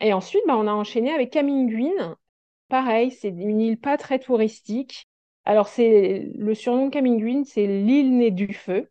Et ensuite, bah, on a enchaîné avec Caminguine. Pareil, c'est une île pas très touristique. Alors, c'est le surnom Caminguine, c'est l'île née du feu.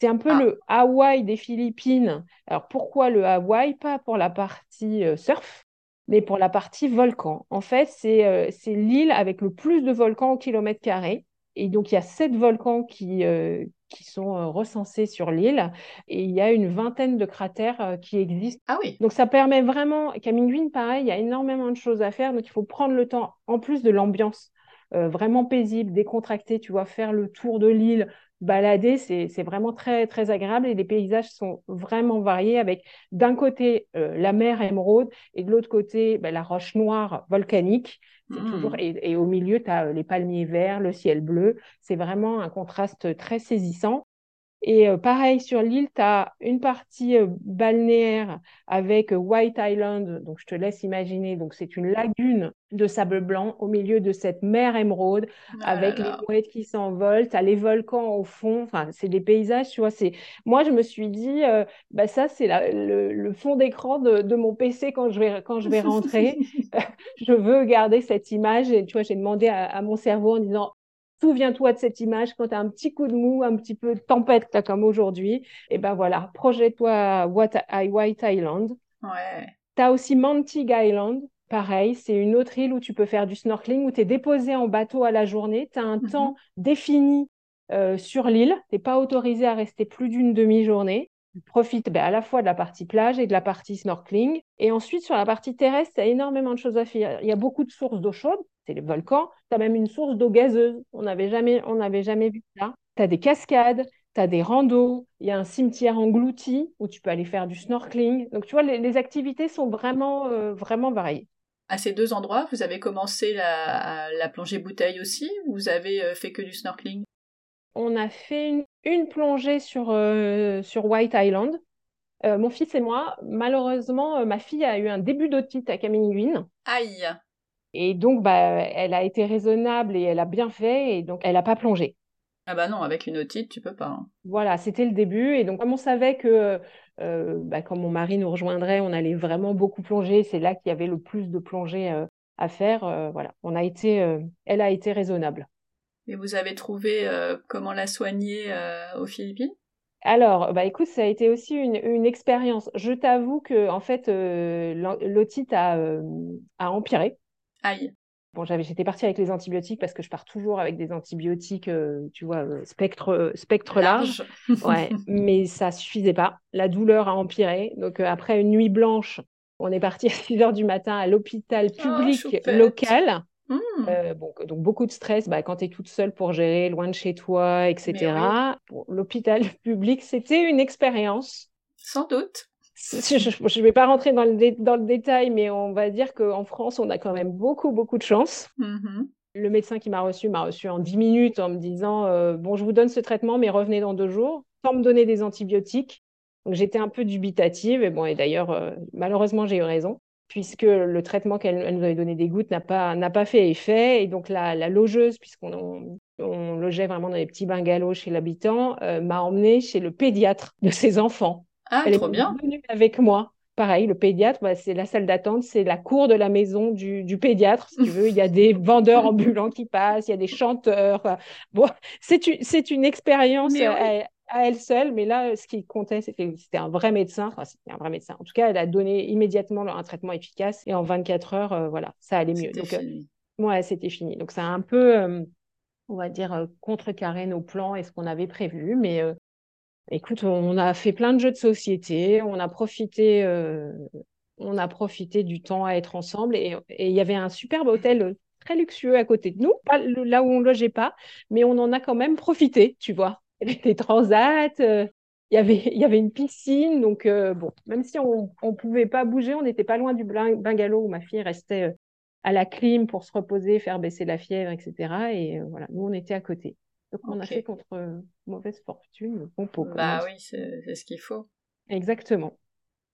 C'est un peu Ah. le Hawaï des Philippines. Alors, pourquoi le Hawaï? Pas pour la partie euh, surf, mais pour la partie volcan. En fait, c'est euh, c'est l'île avec le plus de volcans au kilomètre carré. Et donc, il y a sept volcans qui, euh, qui sont recensés sur l'île. Et il y a une vingtaine de cratères qui existent. Ah oui. Donc, ça permet vraiment, Caminguine, pareil, il y a énormément de choses à faire. Donc, il faut prendre le temps, en plus de l'ambiance euh, vraiment paisible, décontractée, tu vois, faire le tour de l'île, balader, c'est, c'est vraiment très, très agréable. Et les paysages sont vraiment variés avec d'un côté euh, la mer émeraude et de l'autre côté ben, la roche noire volcanique. Toujours, et, et au milieu, tu as les palmiers verts, le ciel bleu. C'est vraiment un contraste très saisissant. Et euh, pareil, sur l'île, tu as une partie euh, balnéaire avec euh, White Island. Donc, je te laisse imaginer. Donc, c'est une lagune de sable blanc au milieu de cette mer émeraude Ah avec là les mouettes qui s'envolent. Tu as les volcans au fond. Enfin, c'est des paysages, tu vois. C'est... Moi, je me suis dit, euh, bah, ça, c'est la- le, le fond d'écran de, de mon PC quand je vais, quand je vais rentrer. je veux garder cette image. Et tu vois, j'ai demandé à, à mon cerveau en disant, souviens-toi de cette image quand tu as un petit coup de mou, un petit peu de tempête là, comme aujourd'hui. Et ben voilà, projette-toi à White Island. Ouais. Tu as aussi Mantig Island. Pareil, c'est une autre île où tu peux faire du snorkeling, où tu es déposé en bateau à la journée. Tu as un Mhm. temps défini euh, sur l'île. Tu n'es pas autorisé à rester plus d'une demi-journée. Tu profites ben, à la fois de la partie plage et de la partie snorkeling. Et ensuite, sur la partie terrestre, il y a énormément de choses à faire. Il y a beaucoup de sources d'eau chaude, c'est les volcans. Tu as même une source d'eau gazeuse. On n'avait jamais, on jamais vu ça. Tu as des cascades, tu as des randos. Il y a un cimetière englouti où tu peux aller faire du snorkeling. Donc, tu vois, les, les activités sont vraiment, euh, vraiment variées. À ces deux endroits, vous avez commencé la, la plongée bouteille aussi ou vous avez euh, fait que du snorkeling? On a fait une, une plongée sur, euh, sur White Island. Euh, mon fils et moi, malheureusement, ma fille a eu un début d'otite à Caminguine. Aïe Et donc, bah, elle a été raisonnable et elle a bien fait. Et donc, elle n'a pas plongé. Ah bah non, avec une otite, tu peux pas. hein. Voilà, c'était le début. Et donc, comme on savait que euh, bah, quand mon mari nous rejoindrait, on allait vraiment beaucoup plonger, c'est là qu'il y avait le plus de plongées euh, à faire. euh, voilà, on a été, elle a été raisonnable. Et vous avez trouvé comment la soigner aux Philippines? Alors, bah écoute, ça a été aussi une, une expérience. Je t'avoue que en fait, l'o- l'otite a, a empiré. Aïe. Bon, j'étais partie avec les antibiotiques parce que je pars toujours avec des antibiotiques, euh, tu vois, euh, spectre, spectre large. Ouais, mais ça suffisait pas. La douleur a empiré. Donc, euh, après une nuit blanche, on est parti à 6 heures du matin à l'hôpital Oh, public local. Hmm. Euh, bon, donc, beaucoup de stress bah, quand tu es toute seule pour gérer, loin de chez toi, etc. Bon, l'hôpital public, c'était une expérience. Sans doute. Je ne vais pas rentrer dans le, dé- dans le détail, mais on va dire qu'en France, on a quand même beaucoup, beaucoup de chance. Mhm. Le médecin qui m'a reçu m'a reçu en 10 minutes en me disant euh, Bon, je vous donne ce traitement, mais revenez dans deux jours, sans me donner des antibiotiques. Donc j'étais un peu dubitative. Et, bon, et d'ailleurs, euh, malheureusement, j'ai eu raison, puisque le traitement qu'elle elle nous avait donné des gouttes n'a pas, n'a pas fait effet. Et donc la, la logeuse, puisqu'on on, on logeait vraiment dans des petits bungalows chez l'habitant, euh, m'a emmenée chez le pédiatre de ses enfants. Ah, Elle trop est bien. venue avec moi. Pareil, le pédiatre, bah, c'est la salle d'attente, c'est la cour de la maison du, du pédiatre, si tu veux. Il y a des vendeurs ambulants qui passent, il y a des chanteurs. Enfin, Bon, c'est une, expérience Mais à, à elle seule, mais là, ce qui comptait, c'était c'était un vrai médecin. Enfin, c'était un vrai médecin. En tout cas, elle a donné immédiatement un traitement efficace et en 24 heures, euh, voilà, ça allait mieux. C'était Donc, euh, ouais, c'était fini. Donc, ça a un peu, euh, on va dire, euh, contrecarré nos plans et ce qu'on avait prévu, mais euh, Écoute, on a fait plein de jeux de société, on a profité, euh, on a profité du temps à être ensemble et il y avait un superbe hôtel très luxueux à côté de nous, là où on logeait pas, mais on en a quand même profité, tu vois. Il y avait des transats, euh, il y avait, une piscine, donc euh, même si on on pouvait pas bouger, on n'était pas loin du bungalow où ma fille restait à la clim pour se reposer, faire baisser la fièvre, etc. Et voilà, nous on était à côté. Donc on a fait contre euh, mauvaise fortune, bon pot, Bah oui, c'est ce qu'il faut. Exactement.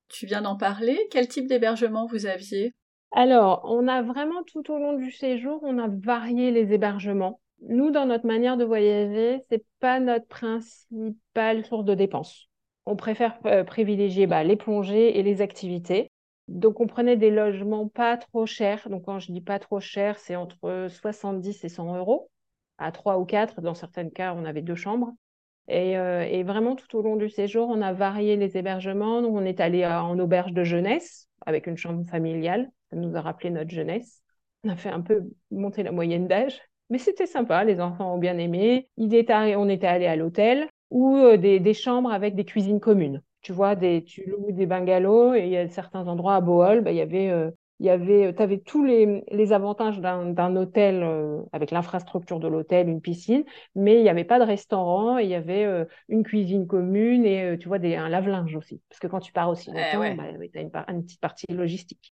Tu viens d'en parler. Quel type d'hébergement vous aviez? Alors, on a vraiment tout au long du séjour, on a varié les hébergements. Nous, dans notre manière de voyager, c'est pas notre principale source de dépenses. On préfère euh, privilégier bah, les plongées et les activités. Donc, on prenait des logements pas trop chers. Donc, quand je dis pas trop cher, c'est entre 70 et 100 euros, à trois ou quatre. Dans certains cas, on avait deux chambres. Et, et, vraiment, tout au long du séjour, on a varié les hébergements. Donc, on est allé en auberge de jeunesse avec une chambre familiale. Ça nous a rappelé notre jeunesse. On a fait un peu monter la moyenne d'âge. Mais c'était sympa, les enfants ont bien aimé. On était allé à l'hôtel ou euh, des, chambres avec des cuisines communes. Tu vois, des, tu loues des bungalows et il y a certains endroits à Bohol, bah, il y avait, euh, il y avait, tu avais tous les, les avantages d'un hôtel euh, avec l'infrastructure de l'hôtel, une piscine, mais il n'y avait pas de restaurant, et il y avait une cuisine commune et tu vois, des, un lave-linge aussi. Parce que quand tu pars aussi longtemps, bah, tu as une, une petite partie logistique.